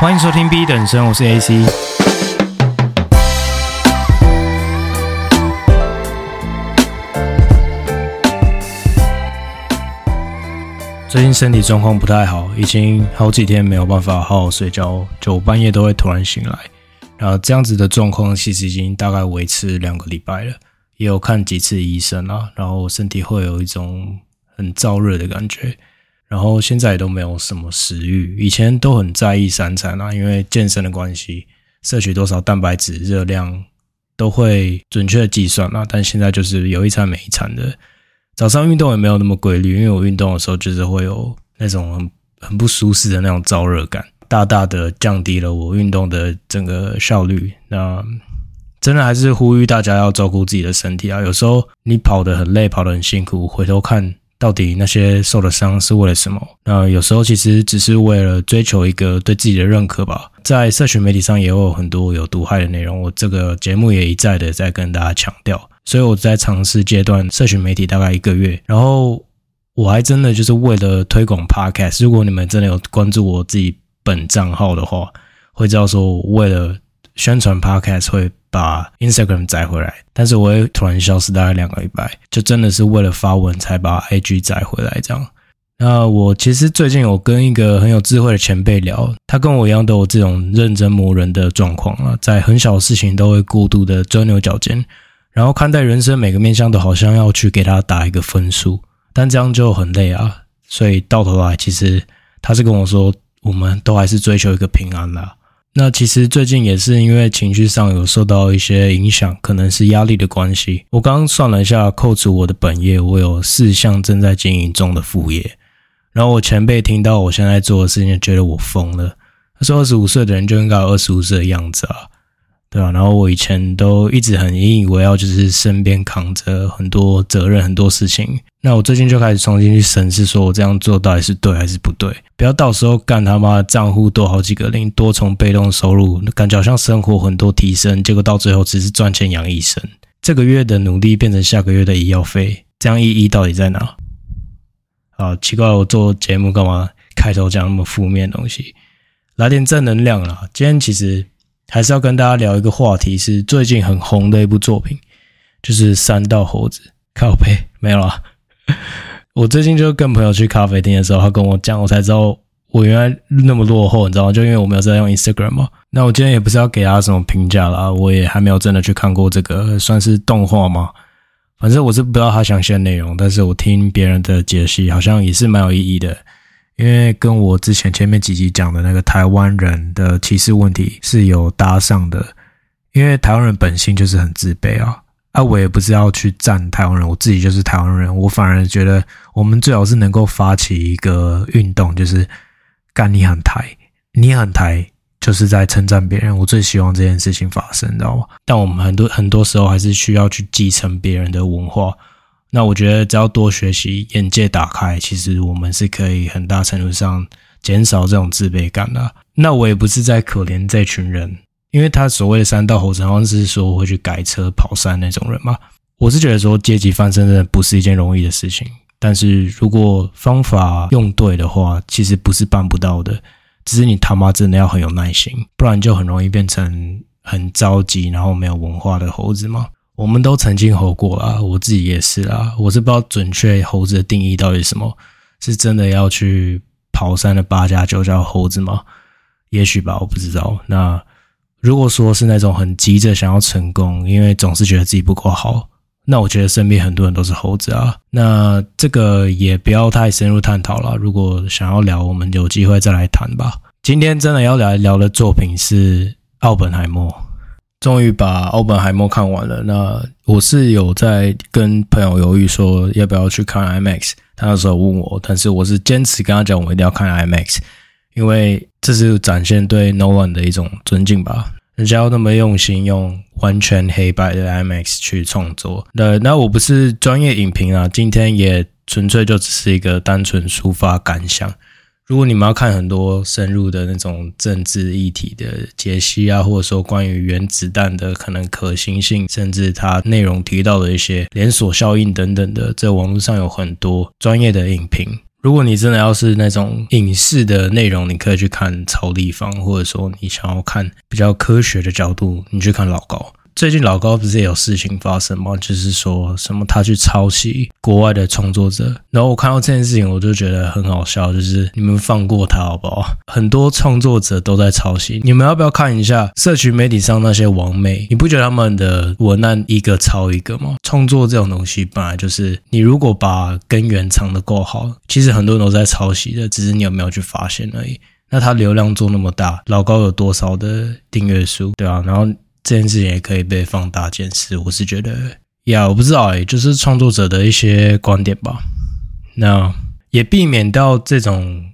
欢迎收听 B 等生，我是 AC。最近身体状况不太好，已经好几天没有办法好好睡觉，就半夜都会突然醒来。然后这样子的状况其实已经大概维持两个礼拜了，也有看几次医生啊，然后身体会有一种很燥热的感觉。然后现在也都没有什么食欲，以前都很在意三餐啊，因为健身的关系，摄取多少蛋白质、热量都会准确的计算啊。但现在就是有一餐没一餐的，早上运动也没有那么规律，因为我运动的时候就是会有那种很很不舒适的那种燥热感，大大的降低了我运动的整个效率。那真的还是呼吁大家要照顾自己的身体啊，有时候你跑得很累，跑得很辛苦，回头看。到底那些受的伤是为了什么？那有时候其实只是为了追求一个对自己的认可吧。在社群媒体上也有很多有毒害的内容，我这个节目也一再的在跟大家强调。所以我在尝试阶段社群媒体大概一个月，然后我还真的就是为了推广 Podcast。如果你们真的有关注我自己本账号的话，会知道说我为了宣传 Podcast 会。把 Instagram 载回来，但是我会突然消失大概两个礼拜，就真的是为了发文才把 IG 载回来这样。那我其实最近有跟一个很有智慧的前辈聊，他跟我一样都有这种认真磨人的状况啊，在很小的事情都会过度的钻牛角尖，然后看待人生每个面向都好像要去给他打一个分数，但这样就很累啊。所以到头来，其实他是跟我说，我们都还是追求一个平安啦。那其实最近也是因为情绪上有受到一些影响，可能是压力的关系。我刚刚算了一下，扣除我的本业，我有四项正在经营中的副业。然后我前辈听到我现在做的事情，觉得我疯了。他说：“二十五岁的人就应该有二十五岁的样子啊。”对啊，然后我以前都一直很引以为傲，就是身边扛着很多责任、很多事情。那我最近就开始重新去审视，说我这样做到底是对还是不对？不要到时候干他妈的账户多好几个零，多重被动收入，感觉好像生活很多提升，结果到最后只是赚钱养一生。这个月的努力变成下个月的医药费，这样意义到底在哪？啊，奇怪，我做节目干嘛开头讲那么负面的东西？来点正能量啦！今天其实。还是要跟大家聊一个话题，是最近很红的一部作品，就是《山道猴子》。靠背，没有啦。我最近就跟朋友去咖啡厅的时候，他跟我讲，我才知道我原来那么落后，你知道吗？就因为我没有在用 Instagram 嘛。那我今天也不是要给他什么评价啦，我也还没有真的去看过这个，算是动画吗？反正我是不知道他详细的内容，但是我听别人的解析，好像也是蛮有意义的。因为跟我之前前面几集讲的那个台湾人的歧视问题是有搭上的，因为台湾人本性就是很自卑啊，啊，我也不是要去赞台湾人，我自己就是台湾人，我反而觉得我们最好是能够发起一个运动，就是干你很台，你很台，就是在称赞别人，我最希望这件事情发生，你知道吗？但我们很多很多时候还是需要去继承别人的文化。那我觉得只要多学习，眼界打开，其实我们是可以很大程度上减少这种自卑感的。那我也不是在可怜这群人，因为他所谓的山道猴子，好像是说会去改车跑山那种人嘛。我是觉得说阶级翻身真的不是一件容易的事情，但是如果方法用对的话，其实不是办不到的，只是你他妈真的要很有耐心，不然就很容易变成很着急，然后没有文化的猴子嘛。我们都曾经猴过啦，我自己也是啦。我是不知道准确猴子的定义到底是什么，是真的要去跑山的八家九叫猴子吗？也许吧，我不知道。那如果说是那种很急着想要成功，因为总是觉得自己不够好，那我觉得身边很多人都是猴子啊。那这个也不要太深入探讨了。如果想要聊，我们有机会再来谈吧。今天真的要来聊的作品是《奥本海默》。终于把奥本海默看完了。那我是有在跟朋友犹豫说要不要去看 IMAX，他那时候问我，但是我是坚持跟他讲，我一定要看 IMAX，因为这是展现对 Nolan 的一种尊敬吧。人家要那么用心，用完全黑白的 IMAX 去创作。那那我不是专业影评啊，今天也纯粹就只是一个单纯抒发感想。如果你们要看很多深入的那种政治议题的解析啊，或者说关于原子弹的可能可行性，甚至它内容提到的一些连锁效应等等的，在网络上有很多专业的影评。如果你真的要是那种影视的内容，你可以去看超立方，或者说你想要看比较科学的角度，你去看老高。最近老高不是也有事情发生吗？就是说什么他去抄袭国外的创作者，然后我看到这件事情，我就觉得很好笑。就是你们放过他好不好？很多创作者都在抄袭，你们要不要看一下社群媒体上那些网妹？你不觉得他们的文案一个抄一个吗？创作这种东西本来就是，你如果把根源藏得够好，其实很多人都在抄袭的，只是你有没有去发现而已。那他流量做那么大，老高有多少的订阅数，对啊，然后。这件事情也可以被放大检视，我是觉得呀，我不知道哎，就是创作者的一些观点吧。那也避免到这种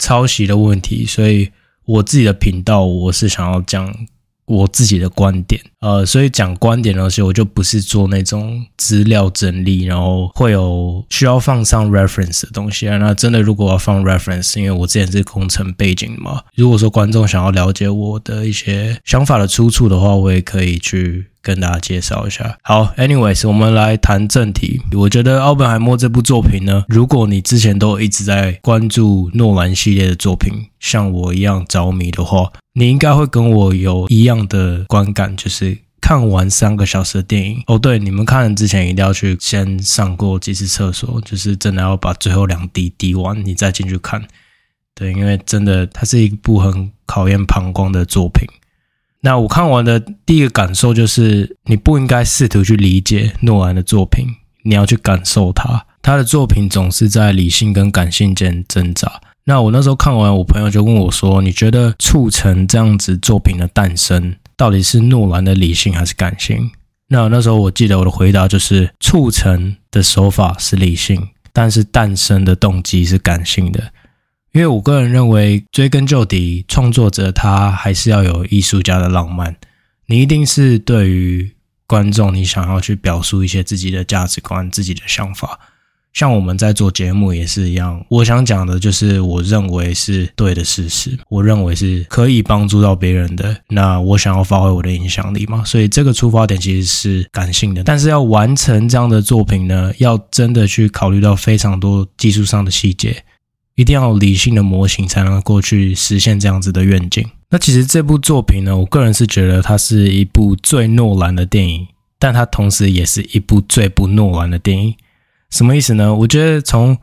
抄袭的问题，所以我自己的频道我是想要讲。我自己的观点，呃，所以讲观点的东西，我就不是做那种资料整理，然后会有需要放上 reference 的东西啊。那真的，如果要放 reference，因为我之前是工程背景嘛，如果说观众想要了解我的一些想法的出处的话，我也可以去。跟大家介绍一下。好，anyways，我们来谈正题。我觉得《奥本海默》这部作品呢，如果你之前都一直在关注诺兰系列的作品，像我一样着迷的话，你应该会跟我有一样的观感，就是看完三个小时的电影。哦，对，你们看之前一定要去先上过几次厕所，就是真的要把最后两滴滴完，你再进去看。对，因为真的它是一部很考验膀胱的作品。那我看完的第一个感受就是，你不应该试图去理解诺兰的作品，你要去感受他。他的作品总是在理性跟感性间挣扎。那我那时候看完，我朋友就问我说：“你觉得促成这样子作品的诞生，到底是诺兰的理性还是感性？”那那时候我记得我的回答就是：促成的手法是理性，但是诞生的动机是感性的。因为我个人认为，追根究底，创作者他还是要有艺术家的浪漫。你一定是对于观众，你想要去表述一些自己的价值观、自己的想法。像我们在做节目也是一样，我想讲的就是我认为是对的事实，我认为是可以帮助到别人的。那我想要发挥我的影响力嘛，所以这个出发点其实是感性的。但是要完成这样的作品呢，要真的去考虑到非常多技术上的细节。一定要理性的模型才能够去实现这样子的愿景。那其实这部作品呢，我个人是觉得它是一部最诺兰的电影，但它同时也是一部最不诺兰的电影。什么意思呢？我觉得从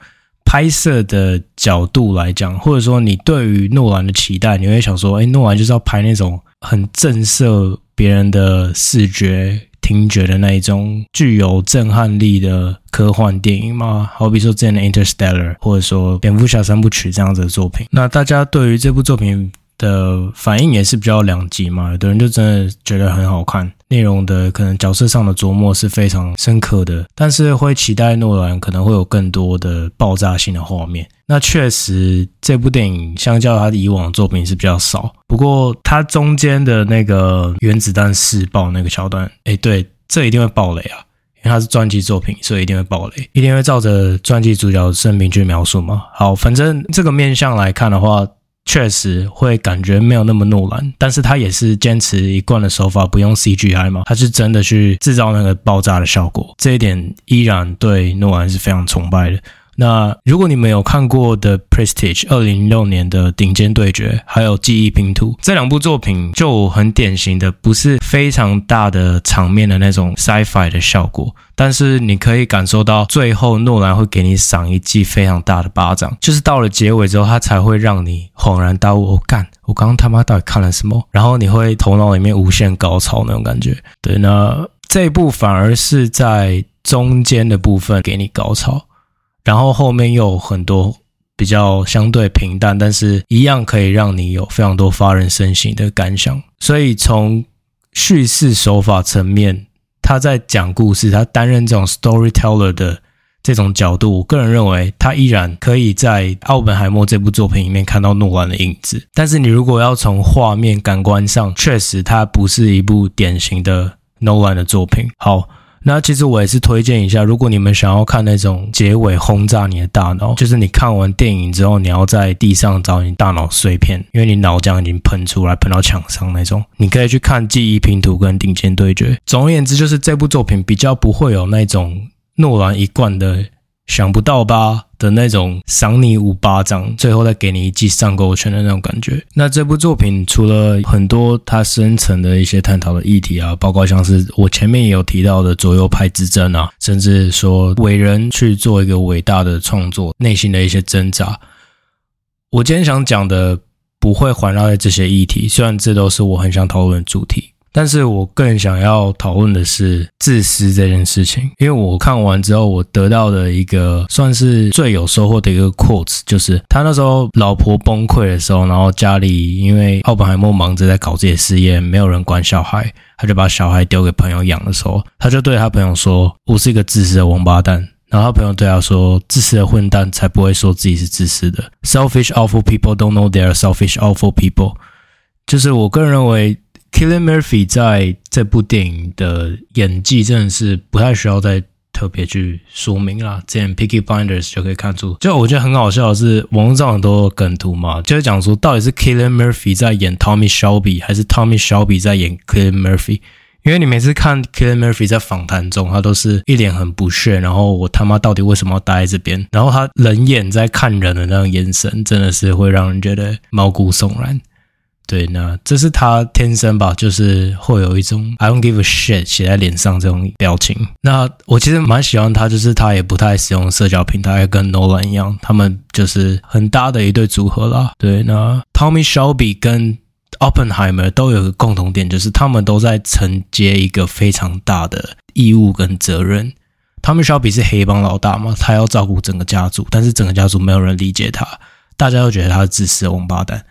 拍摄的角度来讲，或者说你对于诺兰的期待，你会想说，哎，诺兰就是要拍那种很震慑别人的视觉。听觉的那一种具有震撼力的科幻电影嘛，好比说之前的《Interstellar》，或者说蝙蝠侠三部曲这样子的作品。那大家对于这部作品的反应也是比较两极嘛，有的人就真的觉得很好看，内容的可能角色上的琢磨是非常深刻的，但是会期待诺兰可能会有更多的爆炸性的画面。那确实这部电影相较他以往的作品是比较少，不过它中间的那个原子弹试爆那个桥段，诶，对，这一定会爆雷啊，因为它是传记作品，所以一定会爆雷，一定会照着传记主角的生平去描述嘛。好，反正这个面向来看的话。确实会感觉没有那么诺兰，但是他也是坚持一贯的手法，不用 CGI 嘛，他是真的去制造那个爆炸的效果，这一点依然对诺兰是非常崇拜的。那如果你们有看过的《Prestige》二零零六年的顶尖对决，还有记忆拼图这两部作品，就很典型的不是非常大的场面的那种 sci-fi 的效果，但是你可以感受到最后诺兰会给你赏一记非常大的巴掌，就是到了结尾之后，他才会让你恍然大悟，我、哦、干，我刚刚他妈到底看了什么？然后你会头脑里面无限高潮那种感觉。对，那这一部反而是在中间的部分给你高潮。然后后面又有很多比较相对平淡，但是一样可以让你有非常多发人深省的感想。所以从叙事手法层面，他在讲故事，他担任这种 storyteller 的这种角度，我个人认为他依然可以在《奥本海默》这部作品里面看到诺兰的影子。但是你如果要从画面感官上，确实它不是一部典型的诺兰的作品。好。那其实我也是推荐一下，如果你们想要看那种结尾轰炸你的大脑，就是你看完电影之后，你要在地上找你大脑碎片，因为你脑浆已经喷出来，喷到墙上那种。你可以去看《记忆拼图》跟《顶尖对决》。总而言之，就是这部作品比较不会有那种诺兰一贯的想不到吧的那种赏你五巴掌，最后再给你一记上勾拳的那种感觉。那这部作品除了很多它深层的一些探讨的议题啊，包括像是我前面也有提到的左右派之争啊，甚至说伟人去做一个伟大的创作，内心的一些挣扎。我今天想讲的不会环绕在这些议题，虽然这都是我很想讨论的主题。但是我更想要讨论的是自私这件事情，因为我看完之后，我得到的一个算是最有收获的一个 quote，就是他那时候老婆崩溃的时候，然后家里因为奥本海默忙着在搞自己的事业，没有人管小孩，他就把小孩丢给朋友养的时候，他就对他朋友说：“我是一个自私的王八蛋。”然后他朋友对他说：“自私的混蛋才不会说自己是自私的。”Selfish awful people don't know they are selfish awful people。就是我个人认为。Killian Murphy 在这部电影的演技真的是不太需要再特别去说明啦，之前 Peaky Blinders 就可以看出。就我觉得很好笑的是，网络上很多梗图嘛，就是讲说到底是 Killian Murphy 在演 Tommy Shelby，还是 Tommy Shelby 在演 Killian Murphy？因为你每次看 Killian Murphy 在访谈中，他都是一脸很不屑，然后我他妈到底为什么要待在这边？然后他冷眼在看人的那种眼神，真的是会让人觉得毛骨悚然。对，那这是他天生吧，就是会有一种 I don't give a shit 写在脸上这种表情。那我其实蛮喜欢他，就是他也不太使用社交平台，跟 Nolan 一样，他们就是很搭的一对组合啦。对，那 Tommy Shelby 跟 Oppenheimer 都有个共同点，就是他们都在承接一个非常大的义务跟责任。Tommy Shelby 是黑帮老大嘛，他要照顾整个家族，但是整个家族没有人理解他，大家都觉得他是自私的王八蛋。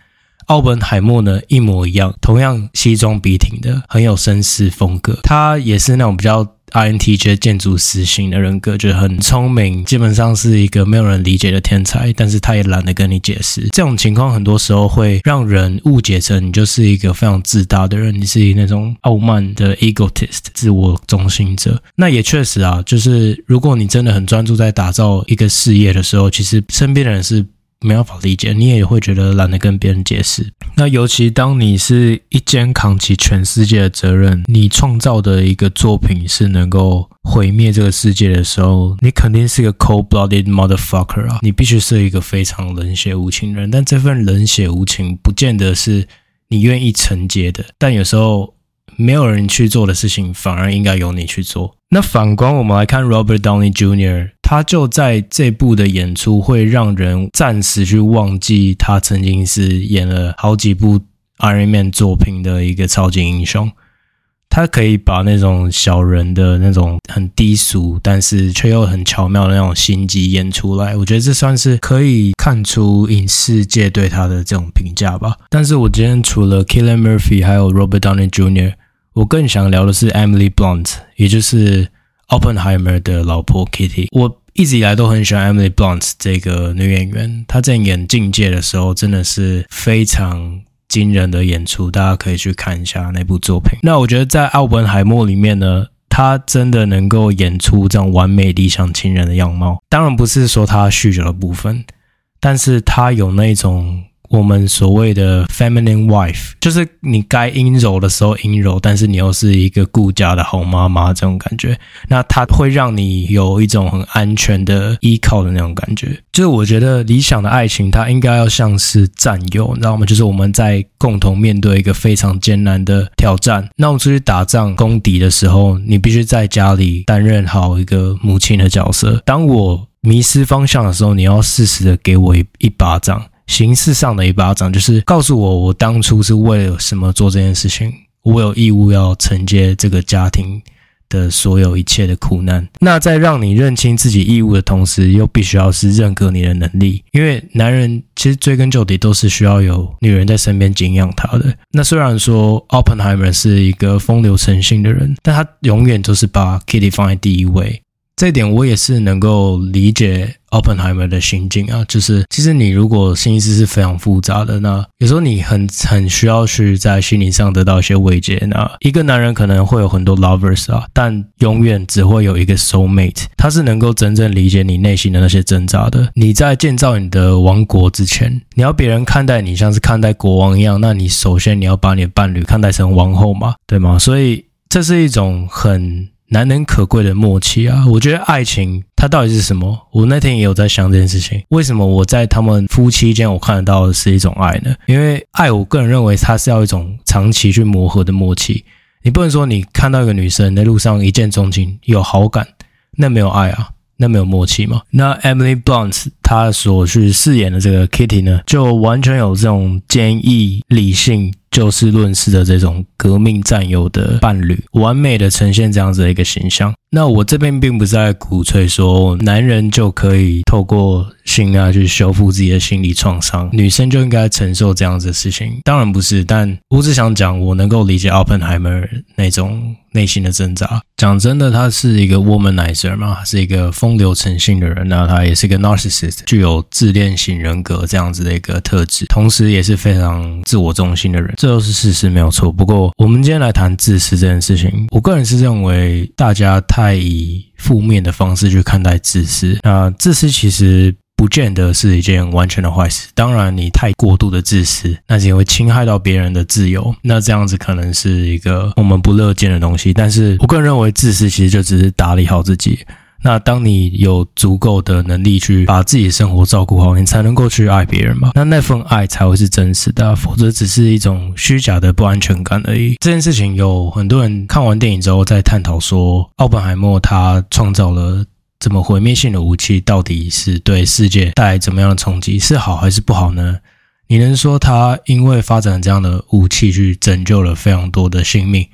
奥本海默呢，一模一样，同样西装笔挺的，很有绅士风格。他也是那种比较 INTJ 建筑师型的人格，就很聪明，基本上是一个没有人理解的天才。但是他也懒得跟你解释。这种情况很多时候会让人误解成你就是一个非常自大的人，你是那种傲慢的 egotist 自我中心者。那也确实啊，就是如果你真的很专注在打造一个事业的时候，其实身边的人是。没办法理解，你也会觉得懒得跟别人解释。那尤其当你是一肩扛起全世界的责任，你创造的一个作品是能够毁灭这个世界的时候，你肯定是个 cold-blooded motherfucker 啊！你必须是一个非常冷血无情的人。但这份冷血无情，不见得是你愿意承接的。但有时候，没有人去做的事情，反而应该由你去做。那反观我们来看 Robert Downey Jr.，他就在这部的演出会让人暂时去忘记他曾经是演了好几部 Iron Man 作品的一个超级英雄。他可以把那种小人的那种很低俗，但是却又很巧妙的那种心机演出来，我觉得这算是可以看出影视界对他的这种评价吧。但是我今天除了 Killian Murphy 还有 Robert Downey Jr.，我更想聊的是 Emily Blunt，也就是 Oppenheimer 的老婆 Kitty。我一直以来都很喜欢 Emily Blunt 这个女演员，她在演《境界》的时候真的是非常。惊人的演出，大家可以去看一下那部作品。那我觉得在奥本海默里面呢，她真的能够演出这样完美理想情人的样貌。当然不是说她酗酒的部分，但是她有那种。我们所谓的 feminine wife，就是你该阴柔的时候阴柔，但是你又是一个顾家的好妈妈这种感觉。那它会让你有一种很安全的依靠的那种感觉。就是我觉得理想的爱情，它应该要像是战友，你知道吗？就是我们在共同面对一个非常艰难的挑战。那我们出去打仗攻敌的时候，你必须在家里担任好一个母亲的角色。当我迷失方向的时候，你要适时的给我一一巴掌。形式上的一巴掌，就是告诉我，我当初是为了什么做这件事情。我有义务要承接这个家庭的所有一切的苦难。那在让你认清自己义务的同时，又必须要是认可你的能力。因为男人其实追根究底都是需要有女人在身边敬仰他的。那虽然说 Oppenheimer 是一个风流成性的人，但他永远都是把 Kitty 放在第一位。这一点我也是能够理解 Oppenheimer 的心境啊，就是其实你如果心思是非常复杂的，那有时候你很很需要去在心理上得到一些慰藉。那一个男人可能会有很多 lovers 啊，但永远只会有一个 soul mate，他是能够真正理解你内心的那些挣扎的。你在建造你的王国之前，你要别人看待你像是看待国王一样，那你首先你要把你的伴侣看待成王后嘛，对吗？所以这是一种很。难能可贵的默契啊！我觉得爱情它到底是什么？我那天也有在想这件事情。为什么我在他们夫妻间我看得到的是一种爱呢？因为爱，我个人认为它是要一种长期去磨合的默契。你不能说你看到一个女生在路上一见钟情有好感，那没有爱啊，那没有默契嘛。那 Emily Blunt 她所去饰演的这个 Kitty 呢，就完全有这种坚毅理性。就事论事的这种革命战友的伴侣，完美的呈现这样子的一个形象。那我这边并不是在鼓吹说男人就可以透过性爱去修复自己的心理创伤，女生就应该承受这样子的事情。当然不是，但我只想讲，我能够理解 Openheimer 那种内心的挣扎。讲真的，他是一个 womanizer 嘛，是一个风流成性的人，那他也是一个 narcissist，具有自恋型人格这样子的一个特质，同时也是非常自我中心的人，这都是事实没有错。不过，我们今天来谈自私这件事情，我个人是认为大家。太以负面的方式去看待自私，那自私其实不见得是一件完全的坏事。当然，你太过度的自私，那也会侵害到别人的自由，那这样子可能是一个我们不乐见的东西。但是我个人认为，自私其实就只是打理好自己。那当你有足够的能力去把自己的生活照顾好，你才能够去爱别人嘛。那那份爱才会是真实的，否则只是一种虚假的不安全感而已。这件事情有很多人看完电影之后在探讨说，奥本海默他创造了怎么毁灭性的武器，到底是对世界带来怎么样的冲击？是好还是不好呢？你能说他因为发展这样的武器去拯救了非常多的性命？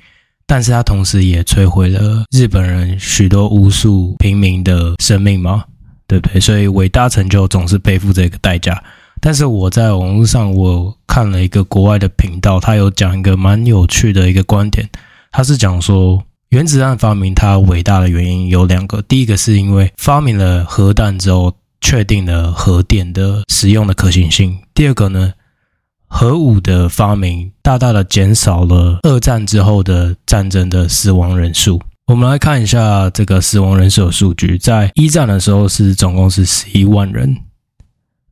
但是他同时也摧毁了日本人许多无数平民的生命吗？对不对？所以伟大成就总是背负这个代价。但是我在网络上我看了一个国外的频道，他有讲一个蛮有趣的一个观点，他是讲说原子弹发明它伟大的原因有两个，第一个是因为发明了核弹之后，确定了核电的使用的可行性，第二个呢，核武的发明大大的减少了二战之后的战争的死亡人数。我们来看一下这个死亡人数的数据，在一战的时候是总共是十一万人，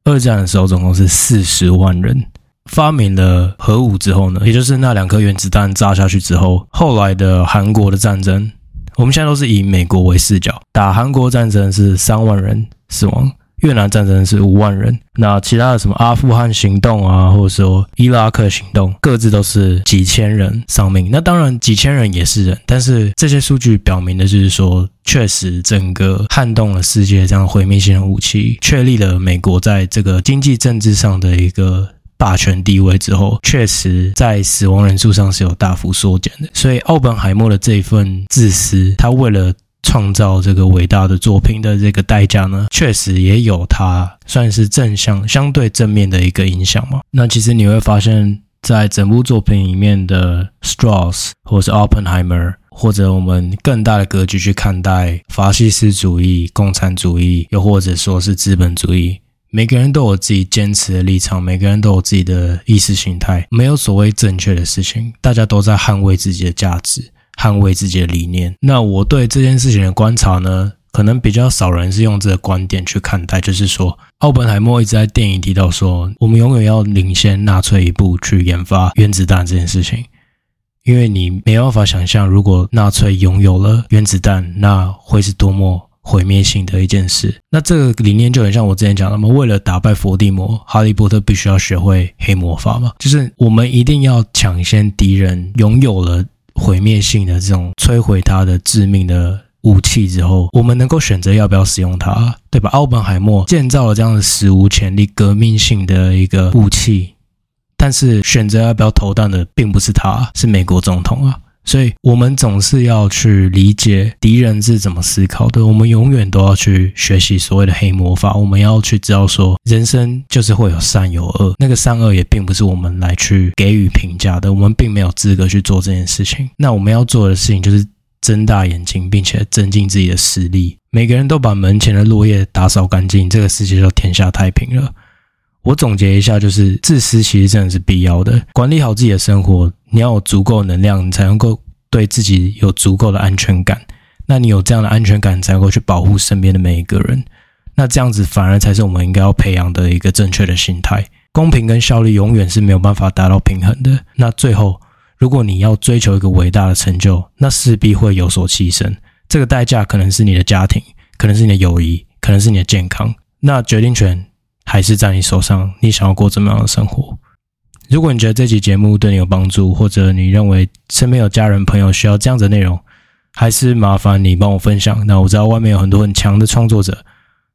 二战的时候总共是四十万人。发明了核武之后呢，也就是那两颗原子弹炸下去之后，后来的韩国的战争，我们现在都是以美国为视角，打韩国战争是三万人死亡。越南战争是五万人，那其他的什么阿富汗行动啊，或者说伊拉克行动，各自都是几千人丧命。那当然几千人也是人，但是这些数据表明的就是说，确实整个撼动了世界这样毁灭性的武器，确立了美国在这个经济政治上的一个霸权地位之后，确实在死亡人数上是有大幅缩减的。所以奥本海默的这一份自私，他为了创造这个伟大的作品的这个代价呢，确实也有它算是正向、相对正面的一个影响嘛。那其实你会发现，在整部作品里面的 Strauss 或是 Oppenheimer，或者我们更大的格局去看待法西斯主义、共产主义，又或者说是资本主义，每个人都有自己坚持的立场，每个人都有自己的意识形态，没有所谓正确的事情，大家都在捍卫自己的价值。捍卫自己的理念。那我对这件事情的观察呢，可能比较少人是用这个观点去看待，就是说，奥本海默一直在电影提到说，我们永远要领先纳粹一步去研发原子弹这件事情，因为你没办法想象，如果纳粹拥有了原子弹，那会是多么毁灭性的一件事。那这个理念就很像我之前讲的嘛，为了打败伏地魔，哈利波特必须要学会黑魔法嘛，就是我们一定要抢先敌人拥有了。毁灭性的这种摧毁它的致命的武器之后，我们能够选择要不要使用它，对吧？奥本海默建造了这样的史无前例、革命性的一个武器，但是选择要不要投弹的并不是他，是美国总统啊。所以，我们总是要去理解敌人是怎么思考的。我们永远都要去学习所谓的黑魔法。我们要去知道说，人生就是会有善有恶，那个善恶也并不是我们来去给予评价的。我们并没有资格去做这件事情。那我们要做的事情就是睁大眼睛，并且增进自己的实力。每个人都把门前的落叶打扫干净，这个世界就天下太平了。我总结一下，就是自私其实真的是必要的。管理好自己的生活，你要有足够能量，你才能够对自己有足够的安全感。那你有这样的安全感，才能够去保护身边的每一个人。那这样子反而才是我们应该要培养的一个正确的心态。公平跟效率永远是没有办法达到平衡的。那最后，如果你要追求一个伟大的成就，那势必会有所牺牲。这个代价可能是你的家庭，可能是你的友谊，可能是你的健康。那决定权还是在你手上，你想要过怎么样的生活？如果你觉得这期节目对你有帮助，或者你认为身边有家人朋友需要这样的内容，还是麻烦你帮我分享。那我知道外面有很多很强的创作者，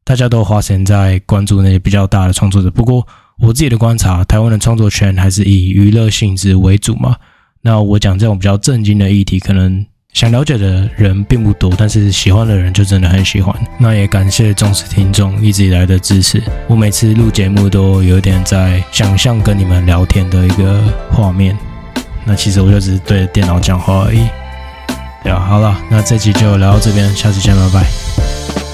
大家都花钱在关注那些比较大的创作者。不过我自己的观察，台湾的创作圈还是以娱乐性质为主嘛。那我讲这种比较正经的议题，可能。想了解的人并不多，但是喜欢的人就真的很喜欢。那也感谢忠实听众一直以来的支持。我每次录节目都有点在想象跟你们聊天的一个画面。那其实我就只是对着电脑讲话而已。对啊，好了，那这期就聊到这边，下次见，拜拜。